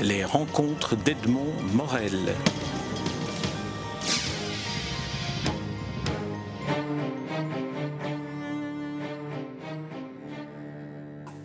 Les rencontres d'Edmond Morel.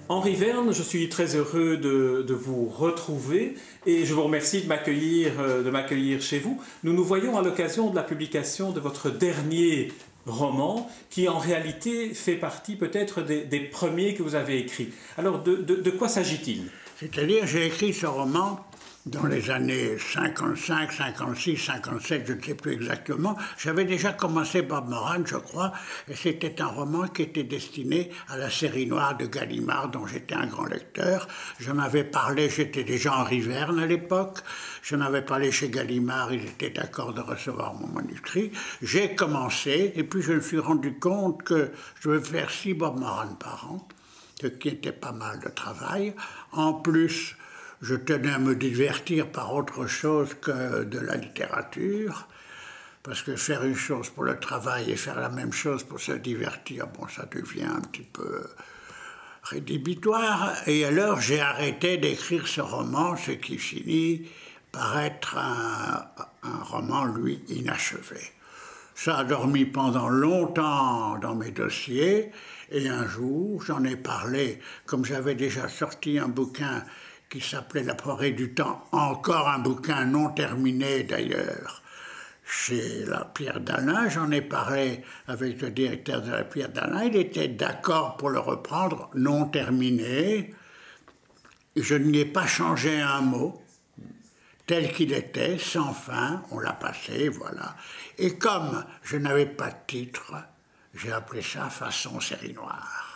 Henri Verne, je suis très heureux de, vous retrouver et je vous remercie de m'accueillir, euh, de m'accueillir chez vous. Nous nous voyons à l'occasion de la publication de votre dernier roman qui en réalité fait partie peut-être des, premiers que vous avez écrits. Alors de, de quoi s'agit-il? C'est-à-dire j'ai écrit ce roman dans les années 55, 56, 57, je ne sais plus exactement, j'avais déjà commencé Bob Moran, je crois, et c'était un roman qui était destiné à la série noire de Gallimard, dont j'étais un grand lecteur. J'en avais parlé, j'étais déjà en Riverne à l'époque, j'en avais parlé chez Gallimard, ils étaient d'accord de recevoir mon manuscrit. J'ai commencé, et puis je me suis rendu compte que je vais faire six Bob Moran par an, ce qui était pas mal de travail. En plus, je tenais à me divertir par autre chose que de la littérature, parce que faire une chose pour le travail et faire la même chose pour se divertir, bon, ça devient un petit peu rédhibitoire. Et alors j'ai arrêté d'écrire ce roman, ce qui finit par être un, un roman, lui, inachevé. Ça a dormi pendant longtemps dans mes dossiers, et un jour, j'en ai parlé, comme j'avais déjà sorti un bouquin qui s'appelait La forêt du temps, encore un bouquin non terminé d'ailleurs, chez la Pierre d'Alain. J'en ai parlé avec le directeur de la Pierre d'Alain. Il était d'accord pour le reprendre, non terminé. Je n'y ai pas changé un mot, tel qu'il était, sans fin. On l'a passé, voilà. Et comme je n'avais pas de titre, j'ai appelé ça façon série noire.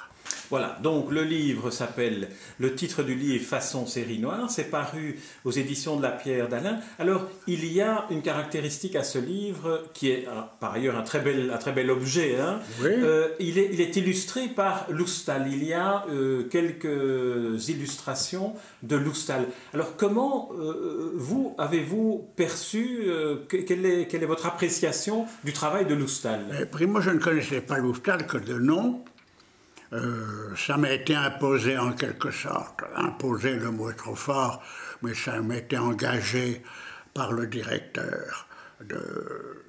Voilà, donc le livre s'appelle, le titre du livre Façon série noire, c'est paru aux éditions de la Pierre d'Alain. Alors, il y a une caractéristique à ce livre qui est par ailleurs un très bel, un très bel objet. Hein. Euh, il, est, il, est, illustré par Loustal. Il y a euh, quelques illustrations de Loustal. Alors, comment euh, vous avez-vous perçu, quelle est, quelle, est, votre appréciation du travail de Loustal Primo, je ne connaissais pas Loustal que de nom. Euh, ça m'a été imposé en quelque sorte. Imposé, le mot est trop fort, mais ça m'a été engagé par le directeur de,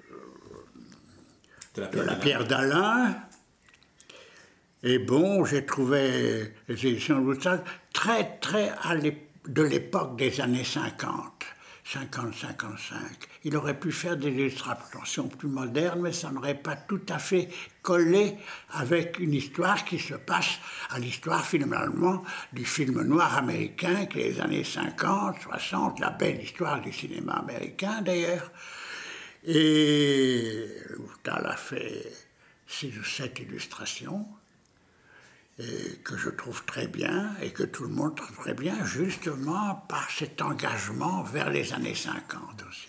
la Pierre d'Alain. Et bon, j'ai trouvé les éditions de très, très à de l'époque des années 50. 50-55. Il aurait pu faire des illustrations plus modernes, mais ça n'aurait pas tout à fait collé avec une histoire qui se passe à l'histoire finalement du film noir américain, qui est les années 50, 60, la belle histoire du cinéma américain d'ailleurs. Et Loutal a fait six ou sept illustrations et que je trouve très bien et que tout le monde trouve très bien, justement par cet engagement vers les années 50 aussi.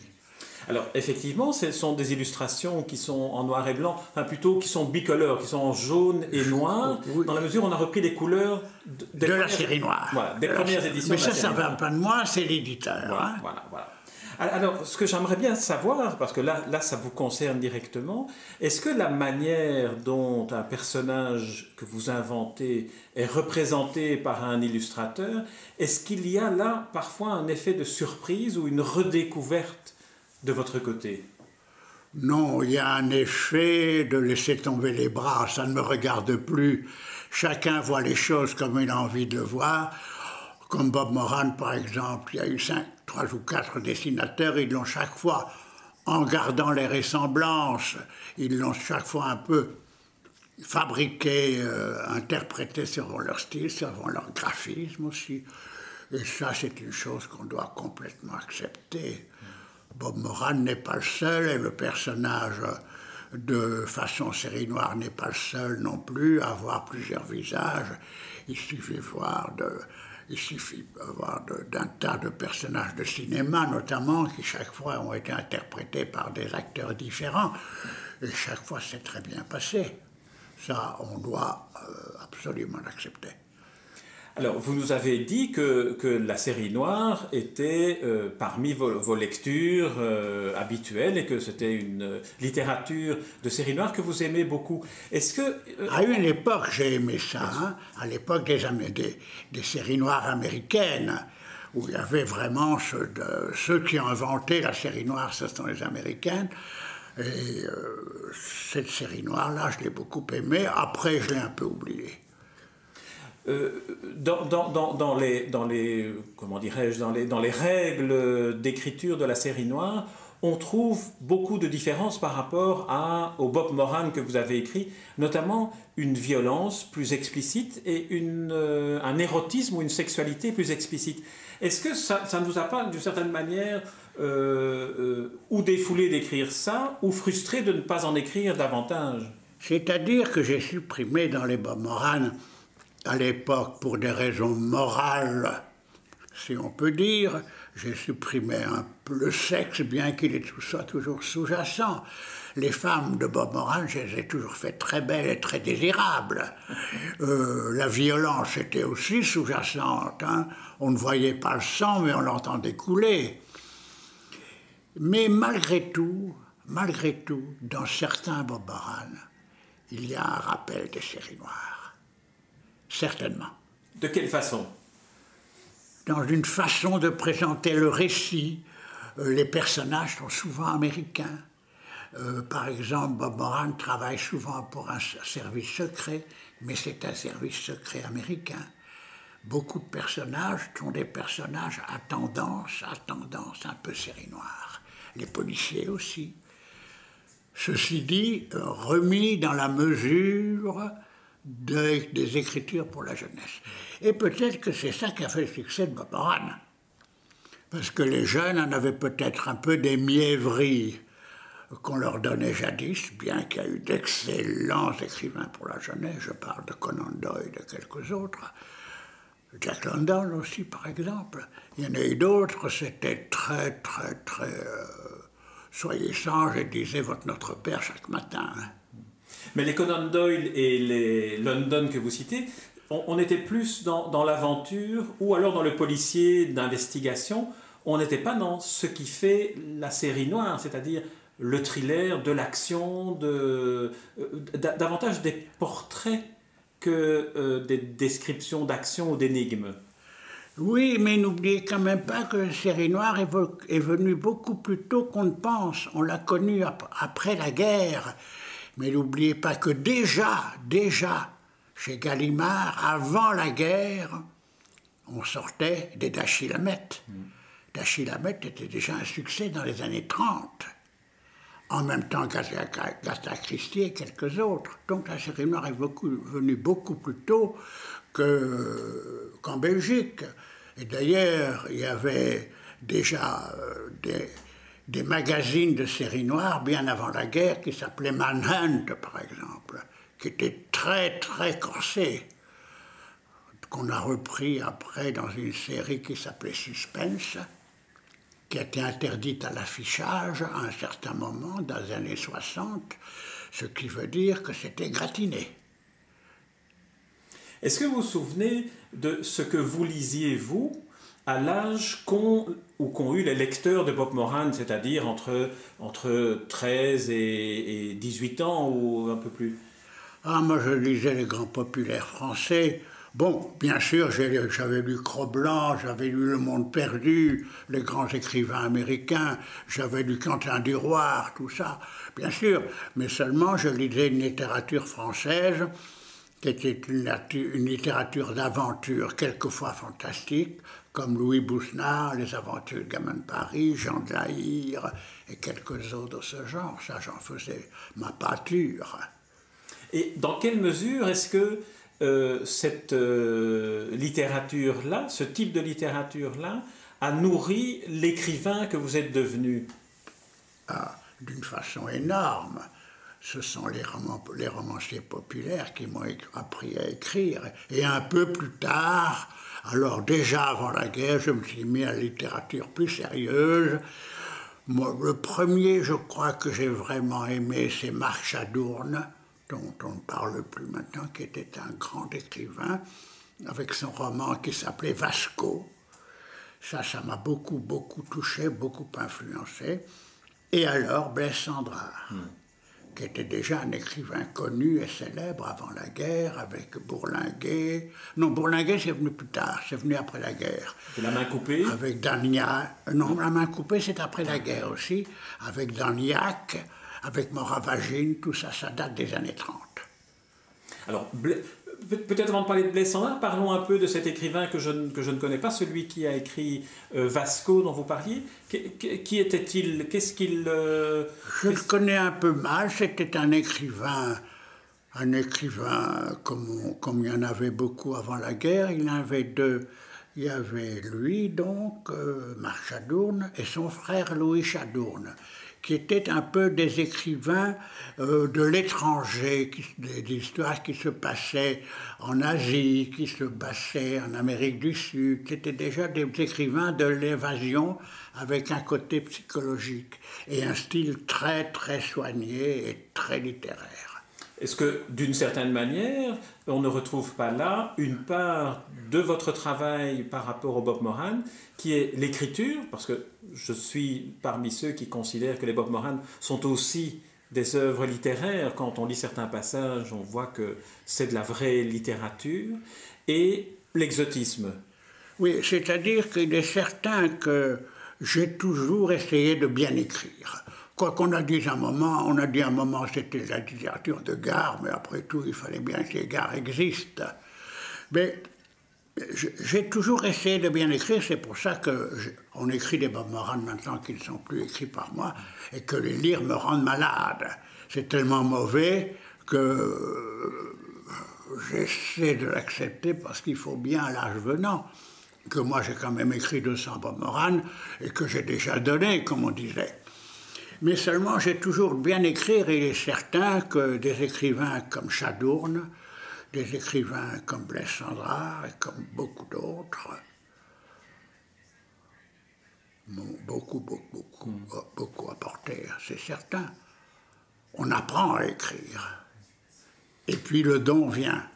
Alors effectivement, ce sont des illustrations qui sont en noir et blanc, enfin plutôt qui sont bicolores, qui sont en jaune et noir, dans la mesure où on a repris les couleurs de, la série noire. Voilà, des premières éditions. Mais ça, ça ne va pas de moi, c'est l'éditeur. Voilà, hein. voilà, voilà. Alors, ce que j'aimerais bien savoir, parce que là, là, ça vous concerne directement, est-ce que la manière dont un personnage que vous inventez est représenté par un illustrateur, est-ce qu'il y a là parfois un effet de surprise ou une redécouverte de votre côté? Non, il y a un effet de laisser tomber les bras, ça ne me regarde plus. Chacun voit les choses comme il a envie de le voir. Comme Bob Moran, par exemple, il y a eu cinq, trois ou quatre dessinateurs, ils l'ont chaque fois, en gardant les ressemblances, ils l'ont chaque fois un peu fabriqué, euh, interprété selon leur style, selon leur graphisme aussi. Et ça, c'est une chose qu'on doit complètement accepter. Bob Moran n'est pas le seul, et le personnage de façon série noire n'est pas le seul non plus à avoir plusieurs visages. Il suffit voir de il suffit d'avoir d'un tas de personnages de cinéma, notamment, qui chaque fois ont été interprétés par des acteurs différents. Et chaque fois, c'est très bien passé. Ça, on doit euh, absolument l'accepter. Alors, vous nous avez dit que, que la série noire était euh, parmi vos, lectures euh, habituelles et que c'était une littérature de série noire que vous aimez beaucoup. Est-ce que... Euh, à une époque, j'ai aimé ça. Hein. à l'époque des, des, des, séries noires américaines, où il y avait vraiment ceux, qui ont inventé la série noire, ce sont les Américains. Et euh, cette série noire-là, je l'ai beaucoup aimée. Après, je l'ai un peu oubliée. Euh, dans, les, dans les comment dirais-je dans les, dans les règles d'écriture de la série noire, on trouve beaucoup de différences par rapport à, au Bob Moran que vous avez écrit, notamment une violence plus explicite et une, euh, un érotisme ou une sexualité plus explicite. Est-ce que ça, ne vous a pas, d'une certaine manière, euh, ou défoulé d'écrire ça, ou frustré de ne pas en écrire davantage? C'est-à-dire que j'ai supprimé dans les Bob Moran, à l'époque, pour des raisons morales, si on peut dire, j'ai supprimé un peu le sexe, bien qu'il soit toujours sous-jacent. Les femmes de Bob Moran, je les ai toujours faites très belles et très désirables. Euh, la violence était aussi sous-jacente. Hein. On ne voyait pas le sang, mais on l'entendait couler. Mais malgré tout, malgré tout, dans certains Bob Moran, il y a un rappel des séries noires. Certainement. De quelle façon? Dans une façon de présenter le récit. Euh, les personnages sont souvent américains. Euh, par exemple, Bob Moran travaille souvent pour un service secret, mais c'est un service secret américain. Beaucoup de personnages sont des personnages à tendance, à tendance un peu série noire. Les policiers aussi. Ceci dit, euh, remis dans la mesure des écritures pour la jeunesse. Et peut-être que c'est ça qui a fait le succès de Bob. Parce que les jeunes en avaient peut-être un peu des mièvreries qu'on leur donnait jadis, bien qu'il y a eu d'excellents écrivains pour la jeunesse. Je parle de Conan Doyle et de quelques autres. Jack London aussi, par exemple. Il y en a eu d'autres, c'était très, très, très. Euh, soyez sages et disait votre Notre Père chaque matin. Hein. Mais les Conan Doyle et les London que vous citez, on, était plus dans, l'aventure ou alors dans le policier d'investigation. On n'était pas dans ce qui fait la série noire, c'est-à-dire le thriller, de l'action, de, euh, davantage des portraits que euh, des descriptions d'action ou d'énigmes. Oui, mais n'oubliez quand même pas que la série noire est venue beaucoup plus tôt qu'on ne pense. On l'a connue après la guerre. Mais n'oubliez pas que déjà, déjà, chez Gallimard, avant la guerre, on sortait des Dashiell Hammett. Mm. était déjà un succès dans les années 30. En même temps qu'Agatha Christie et quelques autres. Donc la série noire est venue beaucoup plus tôt qu'en Belgique. Et d'ailleurs, il y avait déjà euh, des, des magazines de séries noires bien avant la guerre qui s'appelaient Manhunt, par exemple, qui étaient très très corsés, qu'on a repris après dans une série qui s'appelait Suspense, qui a été interdite à l'affichage à un certain moment dans les années 60, ce qui veut dire que c'était gratiné. Est-ce que vous vous souvenez de ce que vous lisiez, vous, à l'âge qu'ont eu les lecteurs de Bob Moran, c'est-à-dire entre, entre 13 et, 18 ans ou un peu plus? Ah, moi je lisais les grands populaires français. Bon, bien sûr, j'avais lu Cro-Blanc, j'avais lu Le Monde perdu, les grands écrivains américains, j'avais lu Quentin Duroir, tout ça, bien sûr, mais seulement je lisais une littérature française qui était une littérature d'aventure, quelquefois fantastique, comme Louis Bousnard, Les aventures de gamin de Paris, Jean de la et quelques autres de ce genre. Ça, j'en faisais ma pâture. Et dans quelle mesure est-ce que euh, cette euh, littérature-là, ce type de littérature-là, a nourri l'écrivain que vous êtes devenu? Ah, D'une façon énorme. Ce sont les, les romanciers populaires qui m'ont appris à écrire. Et un peu plus tard, alors déjà avant la guerre, je me suis mis à la littérature plus sérieuse. Moi, le premier, je crois que j'ai vraiment aimé, c'est Marc Chadourne, dont on ne parle plus maintenant, qui était un grand écrivain, avec son roman qui s'appelait Vasco. Ça, ça m'a beaucoup, beaucoup touché, beaucoup influencé. Et alors, Blaise. Qui était déjà un écrivain connu et célèbre avant la guerre, avec Bourlinguet. Non, Bourlinguet, c'est venu plus tard, c'est venu après la guerre. la main coupée Avec Dagnac. Non, la main coupée, c'est après la guerre aussi. Avec Dagnac, avec Moravagine, tout ça, ça date des années 30. Alors, Peut-être avant de parler de Blaise parlons un peu de cet écrivain que je, que je ne connais pas, celui qui a écrit euh, Vasco dont vous parliez. Qui, était-il? Qu'est-ce qu'il... Euh, je le connais un peu mal. C'était un écrivain, un écrivain comme, comme il y en avait beaucoup avant la guerre. Il y en avait deux. Il y avait lui, donc, euh, Marc Chadourne, et son frère Louis Chadourne qui étaient un peu des écrivains euh, de l'étranger, des, histoires qui se passaient en Asie, qui se passaient en Amérique du Sud. C'était déjà des écrivains de l'évasion avec un côté psychologique et un style très très soigné et très littéraire. Est-ce que, d'une certaine manière, on ne retrouve pas là une part de votre travail par rapport au Bob Moran, qui est l'écriture, parce que je suis parmi ceux qui considèrent que les Bob Moran sont aussi des œuvres littéraires. Quand on lit certains passages, on voit que c'est de la vraie littérature, et l'exotisme. Oui, c'est-à-dire qu'il est certain que j'ai toujours essayé de bien écrire. Quoi qu'on a dit un moment, on a dit un moment c'était la littérature de gare, mais après tout, il fallait bien que les gares existent. Mais j'ai toujours essayé de bien écrire, c'est pour ça qu'on écrit des Bob maintenant qu'ils ne sont plus écrits par moi, et que les lire me rendent malade. C'est tellement mauvais que j'essaie de l'accepter parce qu'il faut bien à l'âge venant que moi j'ai quand même écrit 200 Bob et que j'ai déjà donné, comme on disait. Mais seulement, j'ai toujours bien écrire, et il est certain que des écrivains comme Chadourne, des écrivains comme Blaise Sandrard et comme beaucoup d'autres, m'ont beaucoup, beaucoup, beaucoup, mm. beaucoup apporté, c'est certain. On apprend à écrire. Et puis le don vient.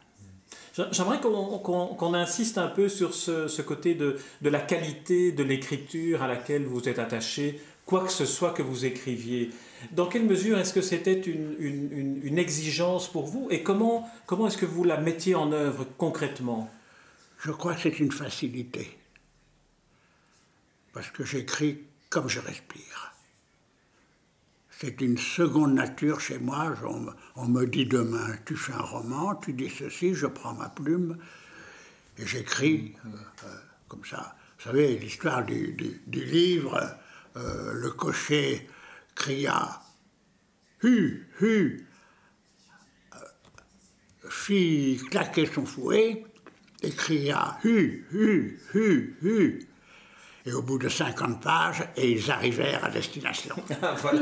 J'aimerais qu'on insiste un peu sur ce, ce côté de, de, la qualité de l'écriture à laquelle vous êtes attaché quoi que ce soit que vous écriviez. Dans quelle mesure est-ce que c'était une, exigence pour vous et comment, comment est-ce que vous la mettiez en œuvre concrètement? Je crois que c'est une facilité. Parce que j'écris comme je respire. C'est une seconde nature chez moi. On, me dit demain, tu fais un roman, tu dis ceci, je prends ma plume et j'écris euh, euh, comme ça. Vous savez, l'histoire du livre euh, le cocher cria Hu, hu euh, fit claquer son fouet et cria Hu, hu, hu, hu. Et au bout de 50 pages, et ils arrivèrent à destination. Ah, voilà.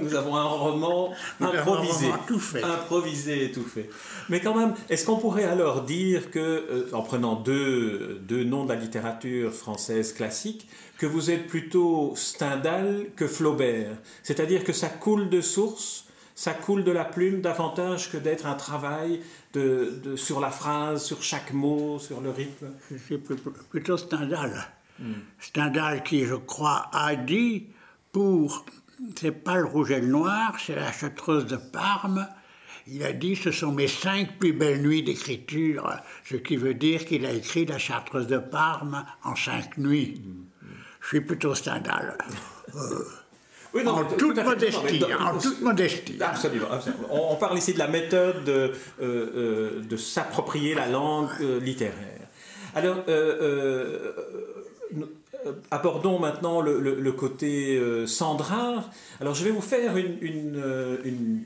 Nous avons un roman improvisé. tout fait. Improvisé et tout fait. Mais quand même, est-ce qu'on pourrait alors dire que, euh, en prenant deux, deux noms de la littérature française classique, que vous êtes plutôt Stendhal que Flaubert? C'est-à-dire que ça coule de source, ça coule de la plume davantage que d'être un travail de, sur la phrase, sur chaque mot, sur le rythme? C'est plutôt Stendhal. Stendhal qui, je crois, a dit pour. C'est pas le rouge et le noir, c'est la chartreuse de Parme. Il a dit ce sont mes cinq plus belles nuits d'écriture, ce qui veut dire qu'il a écrit la chartreuse de Parme en cinq nuits. Je suis plutôt Stendhal. Euh, en, toute modestie, en toute modestie. Absolument. On, parle ici de la méthode de, euh, euh, de s'approprier la langue littéraire. Alors, abordons maintenant le, côté Sandrard. Alors, je vais vous faire, une,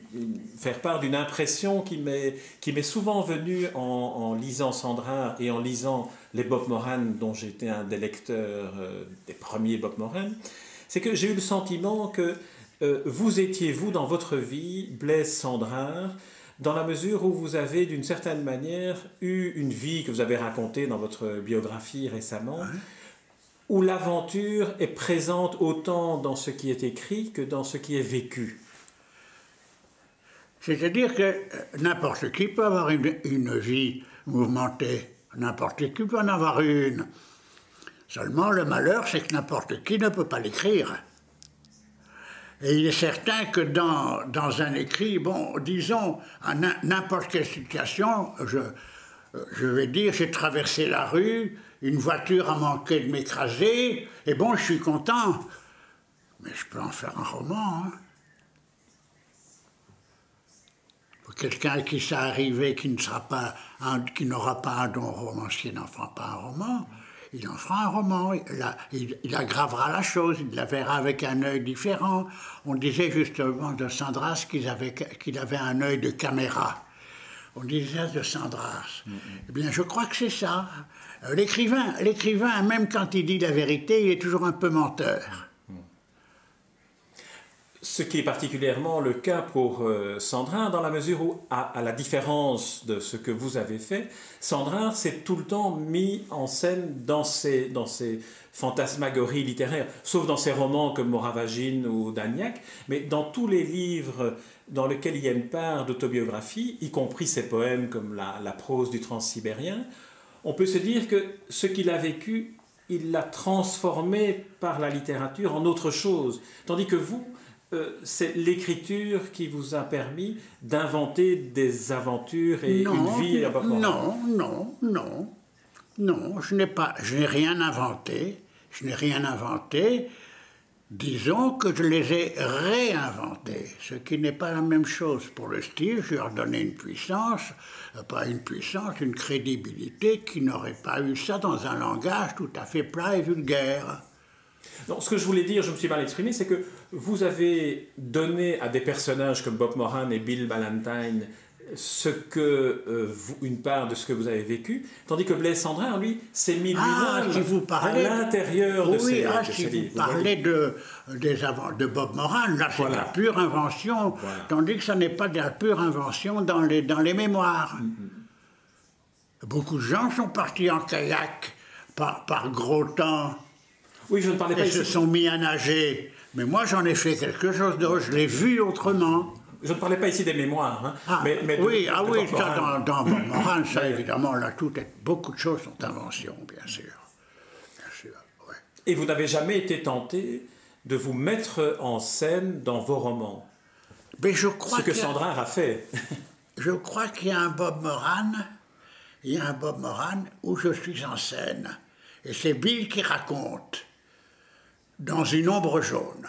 faire part d'une impression qui m'est souvent venue en, lisant Sandrard et en lisant les Bob Moran, dont j'étais un des lecteurs euh, des premiers Bob Moran, c'est que j'ai eu le sentiment que euh, vous étiez, vous, dans votre vie, Blaise Sandrard, dans la mesure où vous avez, d'une certaine manière, eu une vie que vous avez racontée dans votre biographie récemment, où l'aventure est présente autant dans ce qui est écrit que dans ce qui est vécu. C'est-à-dire que euh, n'importe qui peut avoir une vie mouvementée. N'importe qui peut en avoir une. Seulement, le malheur, c'est que n'importe qui ne peut pas l'écrire. Et il est certain que dans, dans un écrit, bon, disons, à n'importe quelle situation, je, je vais dire, j'ai traversé la rue, une voiture a manqué de m'écraser, et bon, je suis content. Mais je peux en faire un roman. Hein. Pour quelqu'un qui s'est arrivé, qui ne sera pas, qui n'aura pas un don romancier, n'en fera pas un roman il en fera un roman, il, aggravera la chose, il la verra avec un œil différent. On disait justement de Sandras qu'il avait, qu'il avait un œil de caméra. On disait de Sandras. Eh bien, je crois que c'est ça. Euh, l'écrivain, l'écrivain, même quand il dit la vérité, il est toujours un peu menteur. Ce qui est particulièrement le cas pour euh, Sandrin, dans la mesure où, à, la différence de ce que vous avez fait, Sandrin s'est tout le temps mis en scène dans ses, dans fantasmagories littéraires, sauf dans ses romans comme Moravagine ou Dagnac, mais dans tous les livres dans lesquels il y a une part d'autobiographie, y compris ses poèmes comme la, la prose du transsibérien, on peut se dire que ce qu'il a vécu, il l'a transformé par la littérature en autre chose, tandis que vous, euh, c'est l'écriture qui vous a permis d'inventer des aventures et une vie à Non, non, non, non, je n'ai pas, je n'ai rien inventé, je n'ai rien inventé. Disons que je les ai réinventés, ce qui n'est pas la même chose pour le style. Je leur donnais une puissance, euh, pas une puissance, une crédibilité qui n'aurait pas eu ça dans un langage tout à fait plat et vulgaire. Non, ce que je voulais dire, je me suis mal exprimé, c'est que vous avez donné à des personnages comme Bob Moran et Bill Ballantine ce que euh, une part de ce que vous avez vécu, tandis que Blaise Sandrin, lui, s'est mis ah, lui-même vous parlez, à l'intérieur de ses, ah, si vous parlez de, des de Bob Moran, là c'est de la pure invention, tandis que ça n'est pas de la pure invention dans les, dans les mémoires. Mm-hmm. Beaucoup de gens sont partis en kayak par, par gros temps. Oui, je ne parlais pas Ils se sont mis à nager. Mais moi, j'en ai fait quelque chose d'autre. Je l'ai vu autrement. Je ne parlais pas ici des mémoires. Hein, ah, mais, oui, ah oui, ça, dans, dans Morin, ça, évidemment, là, tout est, beaucoup de choses sont inventions, bien sûr. Bien sûr, ouais. Et vous n'avez jamais été tenté de vous mettre en scène dans vos romans? Mais je crois Ce que Sandra a fait. je crois qu'il y a un Bob Moran, il y a un Bob Moran où je suis en scène. Et c'est Bill qui raconte dans une ombre jaune.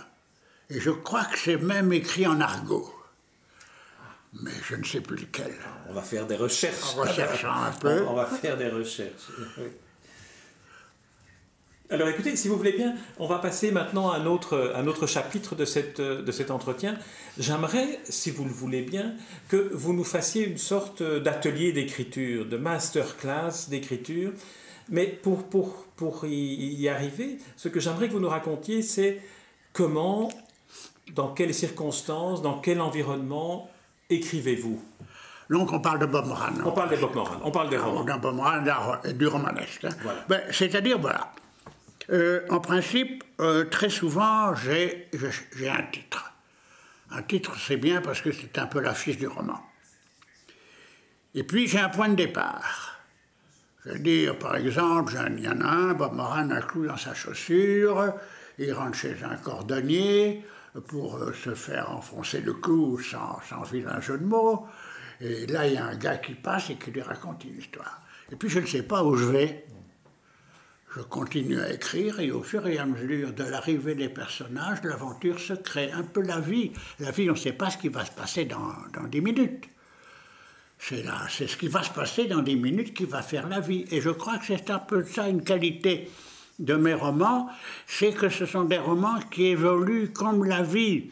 Et je crois que c'est même écrit en argot. Mais je ne sais plus lequel. On va faire des recherches. En recherchant un peu. On va faire des recherches. Alors écoutez, si vous voulez bien, on va passer maintenant à un autre, un autre chapitre de, cette, de cet entretien. J'aimerais, si vous le voulez bien, que vous nous fassiez une sorte d'atelier d'écriture, de masterclass d'écriture. Mais pour, pour, pour y, arriver, ce que j'aimerais que vous nous racontiez, c'est comment, dans quelles circonstances, dans quel environnement écrivez-vous donc on parle de Bob Moran. On parle de Bob Moran, on parle des ah, romans. De Bob Moran, du romanesque. Hein. Ben, c'est-à-dire, voilà. Euh, en principe, euh, très souvent, j'ai un titre. Un titre, c'est bien parce que c'est un peu la fiche du roman. Et puis, j'ai un point de départ. Je veux dire, par exemple, il y en a un, Bob Moran a un clou dans sa chaussure, il rentre chez un cordonnier pour euh, se faire enfoncer le clou sans, sans vilain jeu de mots. Et là, il y a un gars qui passe et qui lui raconte une histoire. Et puis, je ne sais pas où je vais. Je continue à écrire et au fur et à mesure de l'arrivée des personnages, l'aventure se crée. Un peu la vie. La vie, on ne sait pas ce qui va se passer dans, dans 10 minutes. C'est là, c'est ce qui va se passer dans des minutes qui va faire la vie. Et je crois que c'est un peu ça une qualité de mes romans, c'est que ce sont des romans qui évoluent comme la vie.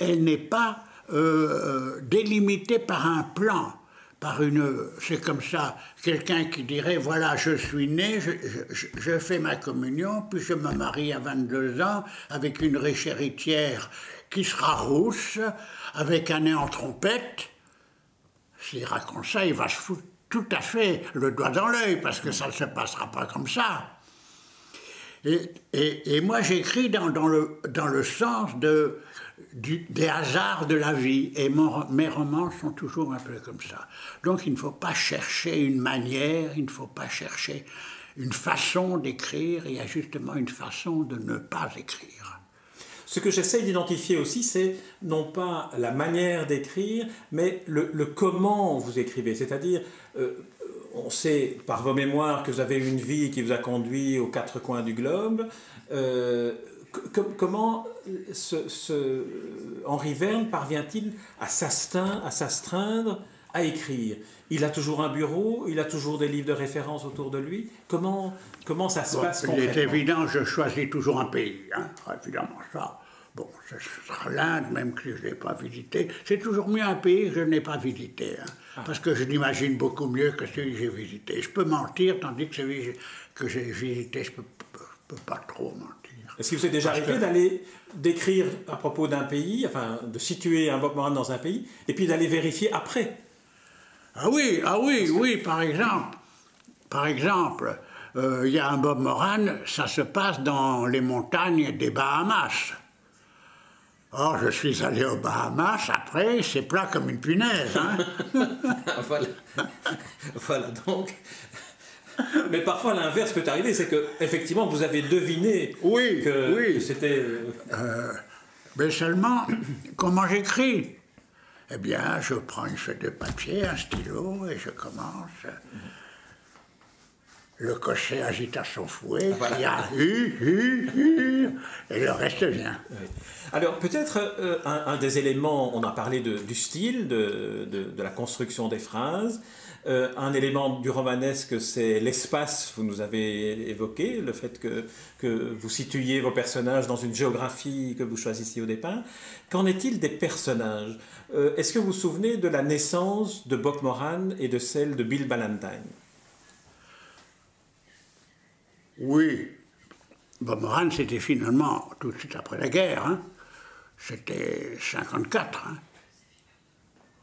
Elle n'est pas euh, euh, délimitée par un plan, par une. C'est comme ça, quelqu'un qui dirait voilà, je suis né, je, je, fais ma communion, puis je me marie à 22 ans avec une riche héritière qui sera rousse, avec un nez en trompette. S'il raconte ça, il va se foutre tout à fait le doigt dans l'œil, parce que ça ne se passera pas comme ça. Et, moi, j'écris dans, le, dans le sens de, des hasards de la vie, et mes romans sont toujours un peu comme ça. Donc, il ne faut pas chercher une manière, il ne faut pas chercher une façon d'écrire, il y a justement une façon de ne pas écrire. Ce que j'essaie d'identifier aussi, c'est non pas la manière d'écrire, mais le, comment vous écrivez. C'est-à-dire, euh, on sait par vos mémoires que vous avez une vie qui vous a conduit aux quatre coins du globe. Euh, comment ce, Henri Verne parvient-il à s'astreindre à écrire? Il a toujours un bureau, il a toujours des livres de référence autour de lui. Comment, comment ça se passe Il est évident, je choisis toujours un pays, hein, évidemment ça. Bon, ce sera l'Inde, même si je ne l'ai pas visité. C'est toujours mieux un pays que je n'ai pas visité, hein, ah. parce que je l'imagine beaucoup mieux que celui que j'ai visité. Je peux mentir, tandis que celui que j'ai visité, je ne peux, pas trop mentir. Est-ce que vous êtes déjà arrivé d'aller d'écrire à propos d'un pays, enfin de situer un Bob Moran dans un pays, et puis d'aller vérifier après? Ah oui, ah oui, oui, par exemple. Par exemple, euh, il y a un Bob Moran, ça se passe dans les montagnes des Bahamas. Or, je suis allé aux Bahamas, après, c'est plat comme une punaise. Hein voilà. voilà, donc. Mais parfois, l'inverse peut arriver, c'est que, effectivement, vous avez deviné oui, que, oui. c'était. Euh, mais seulement, comment j'écris? Eh bien, je prends une feuille de papier, un stylo, et je commence. Le cocher agite à son fouet, il y a hu, hu, hu, et le reste vient. Alors peut-être euh, un, des éléments, on a parlé du style, de, de, la construction des phrases. Euh, un élément du romanesque, c'est l'espace, vous nous avez évoqué, le fait que, que vous situiez vos personnages dans une géographie que vous choisissiez au départ. Qu'en est-il des personnages? Euh, Est-ce que vous vous souvenez de la naissance de Bob Moran et de celle de Bill Ballantine oui, Bob Moran, c'était finalement tout de suite après la guerre. Hein. C'était 54. Hein.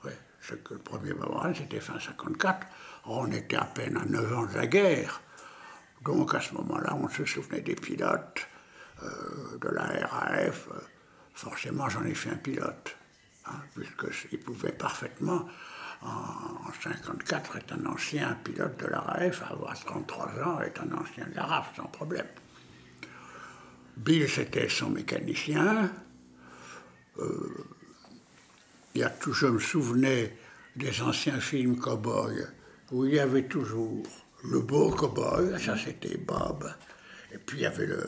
Oui, le premier Bob Moran, c'était fin 54. On était à peine à 9 ans de la guerre. Donc à ce moment-là, on se souvenait des pilotes, euh, de la RAF. Forcément, j'en ai fait un pilote, hein, puisqu'il pouvait parfaitement en 1954 est un ancien pilote de la RAF, avoir 33 ans est un ancien de la RAF sans problème. Bill, c'était son mécanicien. Euh, il y a tout, je me souvenais des anciens films cow-boy où il y avait toujours le beau cow-boy, ça c'était Bob, et puis il y avait le,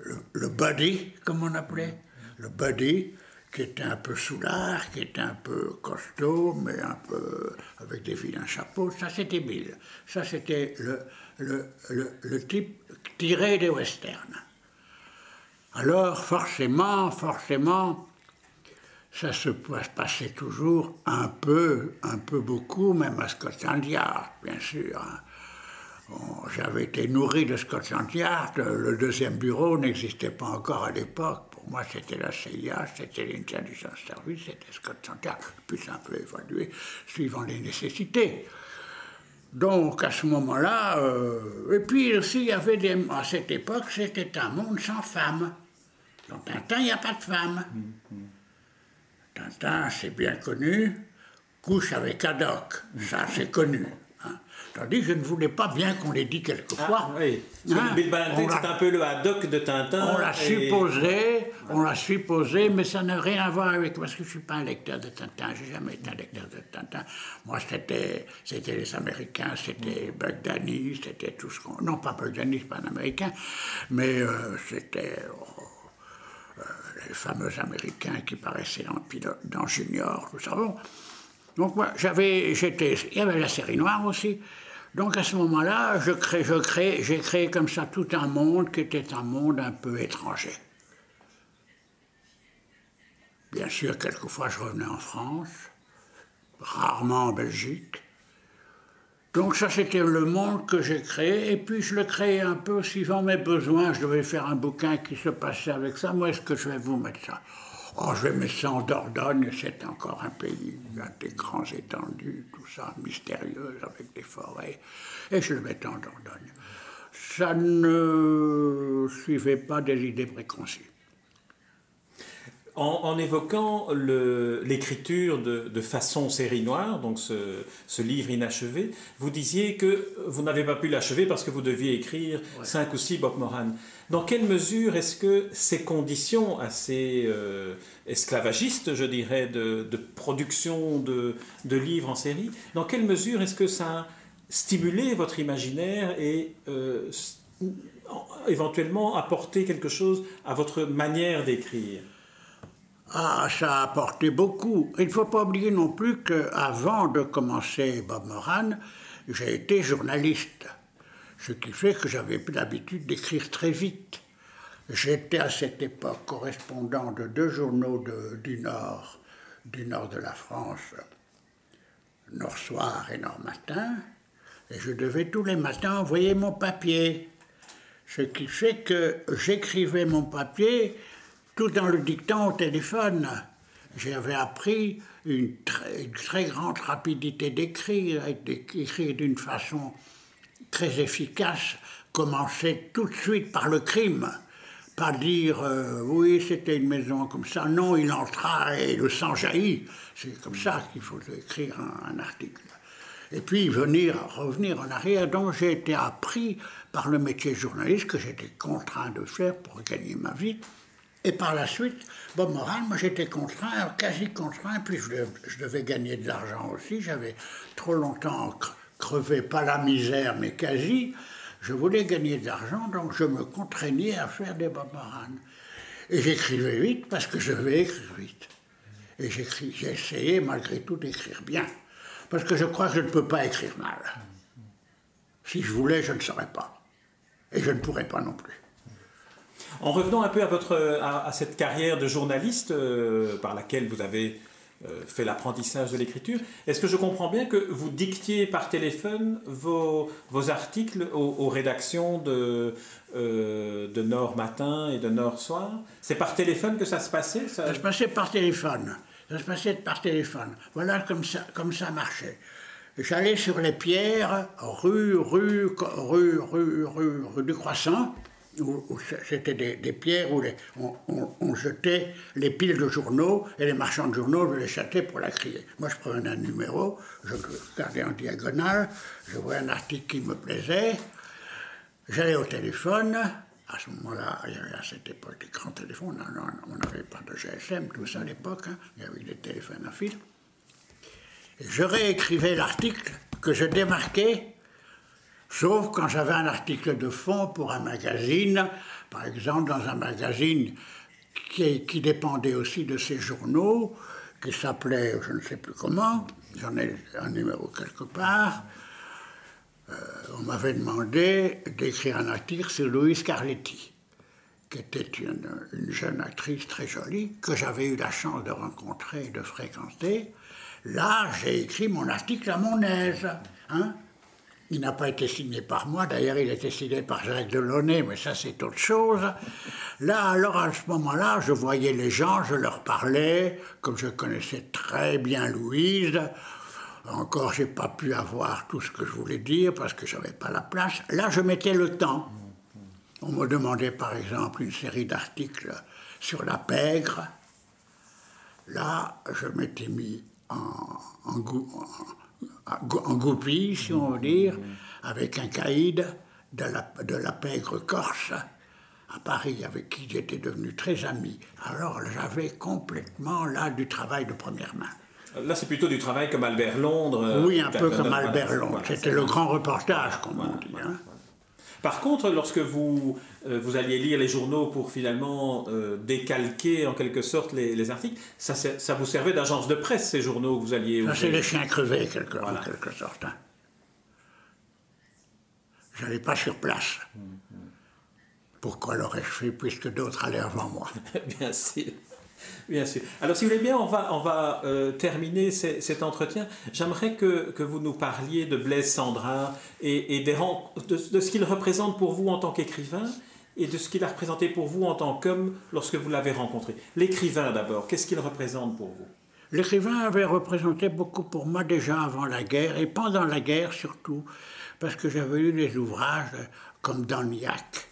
le, le buddy, comme on appelait, le buddy, qui était un peu soulard, qui était un peu costaud, mais un peu avec des vilains chapeaux. Ça, c'était Bill. Ça, c'était le, le, type tiré des westerns. Alors, forcément, forcément, ça se passait toujours un peu, un peu beaucoup, même à Scotland Yard, bien sûr. Hein. J'avais été nourri de Scotland Yard. Le deuxième bureau n'existait pas encore à l'époque. Moi, c'était la CIA, c'était l'intelligence service, c'était. Puis ça a un peu évolué suivant les nécessités. Donc à ce moment-là, euh, et puis aussi y avait des, à cette époque, c'était un monde sans femmes. Dans Tintin, il n'y a pas de femmes. Tintin, c'est bien connu, couche avec Haddock, ça c'est connu. Tandis je ne voulais pas bien qu'on l'ait dit quelquefois. Ah, oui. Hein? Bill c'est un peu le haddock de Tintin. On l'a supposé, on l'a supposé, mais ça n'a rien à voir avec. Parce que je ne suis pas un lecteur de Tintin, j'ai jamais été un lecteur de Tintin. Moi, c'était, c'était les Américains, c'était Buck Danny, c'était tout ce qu'on. Non, pas Buck Danny, c'est pas un Américain, mais euh, c'était. Oh, euh, les fameux Américains qui paraissaient dans, dans Junior, tout ça. Bon. Donc moi, j'avais, j'étais, il y avait la série noire aussi. Donc à ce moment-là, j'ai créé comme ça tout un monde qui était un monde un peu étranger. Bien sûr, quelquefois je revenais en France, rarement en Belgique. Donc ça, c'était le monde que j'ai créé, et puis je le créais un peu suivant mes besoins. Je devais faire un bouquin qui se passait avec ça. Moi, est-ce que je vais vous mettre ça? Oh, je vais ça en Dordogne, c'est encore un pays des grands étendues, tout ça, mystérieux, avec des forêts. Et je le mettais en Dordogne. Ça ne suivait pas des idées préconçues. En, évoquant l'écriture de, façon série noire, donc ce, livre inachevé, vous disiez que vous n'avez pas pu l'achever parce que vous deviez écrire cinq ou six Bob Moran. Dans quelle mesure est-ce que ces conditions assez euh, esclavagistes, je dirais, de, production de, livres en série, dans quelle mesure est-ce que ça a stimulé votre imaginaire et euh, éventuellement apporté quelque chose à votre manière d'écrire? Ah, ça a apporté beaucoup. Il ne faut pas oublier non plus qu'avant de commencer Bob Moran, j'ai été journaliste. Ce qui fait que j'avais l'habitude d'écrire très vite. J'étais à cette époque correspondant de deux journaux du Nord, du Nord de la France, Nord Soir et Nord Matin, et je devais tous les matins envoyer mon papier. Ce qui fait que j'écrivais mon papier tout en le dictant au téléphone. J'avais appris une très, grande rapidité d'écrire, d'écrire d'une façon très efficace, commencer tout de suite par le crime. Pas dire euh, oui, c'était une maison comme ça. Non, il entra et le sang jaillit. C'est comme ça qu'il faut écrire un, un, article. Et puis venir, revenir en arrière. Donc j'ai été appris par le métier journaliste que j'étais contraint de faire pour gagner ma vie. Et par la suite, Bob Moran, moi j'étais contraint, quasi contraint, puis je, devais gagner de l'argent aussi. J'avais trop longtemps crevé, pas la misère, mais quasi. Je voulais gagner de l'argent, donc je me contraignais à faire des Bob Moran. Et j'écrivais vite parce que je vais écrire vite. Et j'ai essayé malgré tout d'écrire bien. Parce que je crois que je ne peux pas écrire mal. Si je voulais, je ne saurais pas. Et je ne pourrais pas non plus. En revenant un peu à, cette carrière de journaliste euh, par laquelle vous avez euh, fait l'apprentissage de l'écriture, est-ce que je comprends bien que vous dictiez par téléphone vos, articles aux, rédactions de, euh, Nord Matin et de Nord Soir? C'est par téléphone que ça se passait ça... se passait par téléphone. Ça se passait par téléphone. Voilà comme ça, ça marchait. J'allais sur les pierres, rue, rue, rue, rue, rue du Croissant, où, c'était des, pierres où on, jetait les piles de journaux et les marchands de journaux les châtaient pour la crier. Moi, je prenais un numéro, je regardais en diagonale, je voyais un article qui me plaisait, j'allais au téléphone. À ce moment-là, il y avait à cette époque des grands téléphones, on n'avait pas de GSM, tout ça à l'époque, hein. il y avait des téléphones à fil. je réécrivais l'article que je démarquais Sauf quand j'avais un article de fond pour un magazine, par exemple dans un magazine qui, dépendait aussi de ces journaux, qui s'appelait je ne sais plus comment, j'en ai un numéro quelque part, euh, on m'avait demandé d'écrire un article sur Louise Carletti, qui était une, jeune actrice très jolie, que j'avais eu la chance de rencontrer et de fréquenter. Là, j'ai écrit mon article à mon aise. Hein il n'a pas été signé par moi, d'ailleurs il a été signé par Jacques Delaunay, mais ça c'est autre chose. Là, alors à ce moment-là, je voyais les gens, je leur parlais, comme je connaissais très bien Louise. Encore, j'ai pas pu avoir tout ce que je voulais dire parce que j'avais pas la place. Là, je mettais le temps. On me demandait par exemple une série d'articles sur la pègre. Là, je m'étais mis en, en, en goupille, si on veut dire, avec un caïd de la, de la pègre corse à Paris, avec qui j'étais devenu très ami. Alors j'avais complètement là du travail de première main. Là, c'est plutôt du travail comme Albert Londres. Oui, un peu comme Albert Londres. C'était le grand reportage, comme on dit. Hein. Par contre, lorsque vous, euh, vous alliez lire les journaux pour finalement euh, décalquer en quelque sorte les, articles, ça, ça, vous servait d'agence de presse, ces journaux que vous alliez... Ça, c'est les chiens crevés, quelque, en quelque sorte. Hein. Je n'allais pas sur place. Pourquoi l'aurais-je fait puisque d'autres allaient avant moi? Bien sûr. Bien sûr. Alors, si vous voulez bien, on va, on va euh, terminer cet entretien. J'aimerais que, que, vous nous parliez de Blaise Sandra et, et des, de, de, ce qu'il représente pour vous en tant qu'écrivain et de ce qu'il a représenté pour vous en tant qu'homme lorsque vous l'avez rencontré. L'écrivain d'abord, qu'est-ce qu'il représente pour vous? L'écrivain avait représenté beaucoup pour moi déjà avant la guerre et pendant la guerre surtout, parce que j'avais lu des ouvrages comme Danyac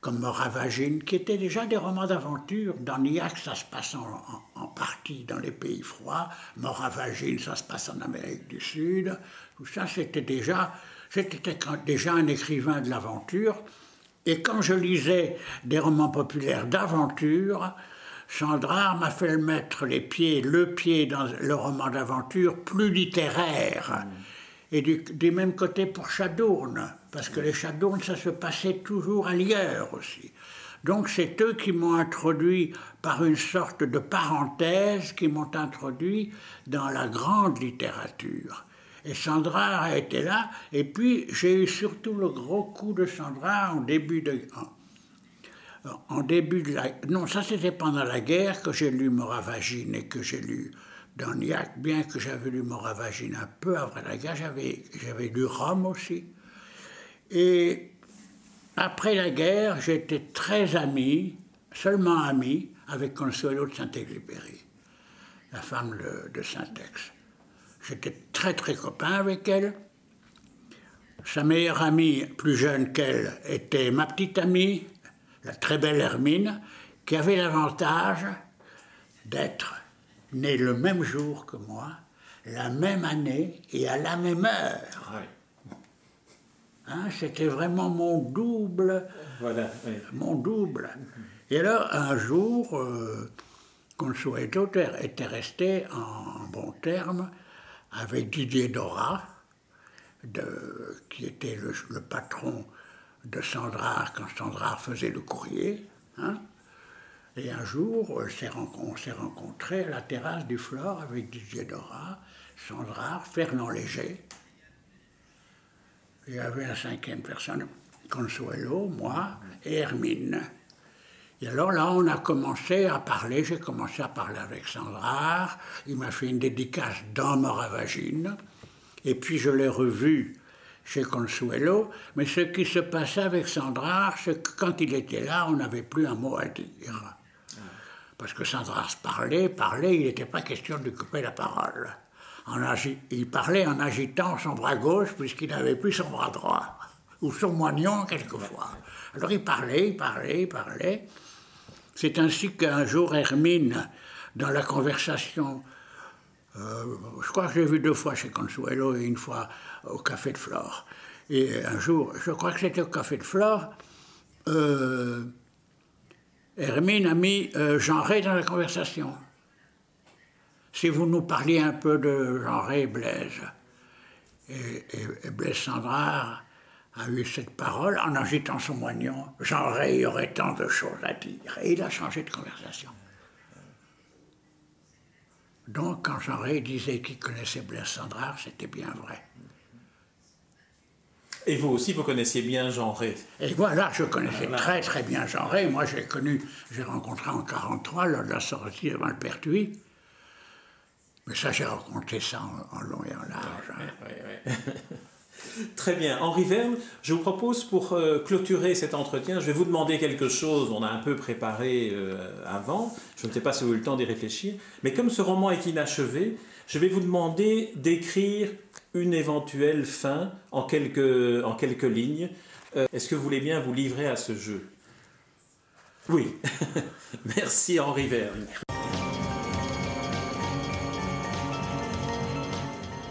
comme Moravagine, qui étaient déjà des romans d'aventure. Dans Niac, ça se passe en, partie dans les pays froids. Moravagine, ça se passe en Amérique du Sud. Tout ça, c'était déjà, c'était déjà un écrivain de l'aventure. Et quand je lisais des romans populaires d'aventure, Chandra m'a fait mettre les pieds, le pied dans le roman d'aventure plus littéraire. Et du, même côté pour Chadourne, parce que les Chadournes, ça se passait toujours ailleurs aussi. Donc c'est eux qui m'ont introduit par une sorte de parenthèse, qui m'ont introduit dans la grande littérature. Et Sandra a été là, et puis j'ai eu surtout le gros coup de Sandra en début de... En, début de. Non, ça c'était pendant la guerre que j'ai lu Moravagine et que j'ai lu Niac, bien que j'avais lu Moravagine un peu après la guerre, j'avais lu Rome aussi. Et après la guerre, j'étais très ami, seulement ami, avec Consuelo de Saint-Exupéry, la femme de Saint-Ex. J'étais très très copain avec elle. Sa meilleure amie, plus jeune qu'elle, était ma petite amie, la très belle Hermine, qui avait l'avantage d'être née le même jour que moi, la même année et à la même heure. Hein, c'était vraiment mon double. Voilà, Mon double. Et alors, un jour, euh, Consuelo était resté en bon terme avec Didier Dora, qui était le, patron de Sandrard quand Sandrard faisait le courrier. Hein. Et un jour, on s'est rencontrés à la terrasse du Flore avec Didier Dora, Sandrard, Fernand Léger, il y avait une cinquième personne, Consuelo, moi et Hermine. Et alors là, on a commencé à parler, j'ai commencé à parler avec Sandra, il m'a fait une dédicace dans Moravagine, et puis je l'ai revu chez Consuelo, mais ce qui se passait avec Sandra, c'est que quand il était là, on n'avait plus un mot à dire. Parce que Sandra parlait, parlait, il n'était pas question de couper la parole il parlait en agitant son bras gauche puisqu'il n'avait plus son bras droit, ou son moignon quelquefois. Alors il parlait, il parlait, il parlait. C'est ainsi qu'un jour Hermine, dans la conversation, euh, je crois que j'ai vu deux fois chez Consuelo et une fois au Café de Flore. Et un jour, je crois que c'était au Café de Flore, euh, Hermine a mis euh, Jean Rey dans la conversation si vous nous parliez un peu de Jean et Blaise. Et, Blaise Sandrard a eu cette parole en agitant son moignon. Jean Rey aurait tant de choses à dire. Et il a changé de conversation. Donc, quand Jean Rey disait qu'il connaissait Blaise Sandrard, c'était bien vrai. Et vous aussi, vous connaissiez bien Jean Rey Et voilà, je connaissais très très bien Jean Rey. Moi, j'ai connu, j'ai rencontré en 43 lors de la sortie devant le Pertuis. Mais ça, j'ai raconté ça en, long et en large. Hein. Très bien. Henri Verne, je vous propose pour euh, clôturer cet entretien, je vais vous demander quelque chose. On a un peu préparé euh, avant. Je ne sais pas si vous avez eu le temps d'y réfléchir. Mais comme ce roman est inachevé, je vais vous demander d'écrire une éventuelle fin en quelques, en quelques lignes. Euh, est-ce que vous voulez bien vous livrer à ce jeu? Oui. Merci Henri Verne.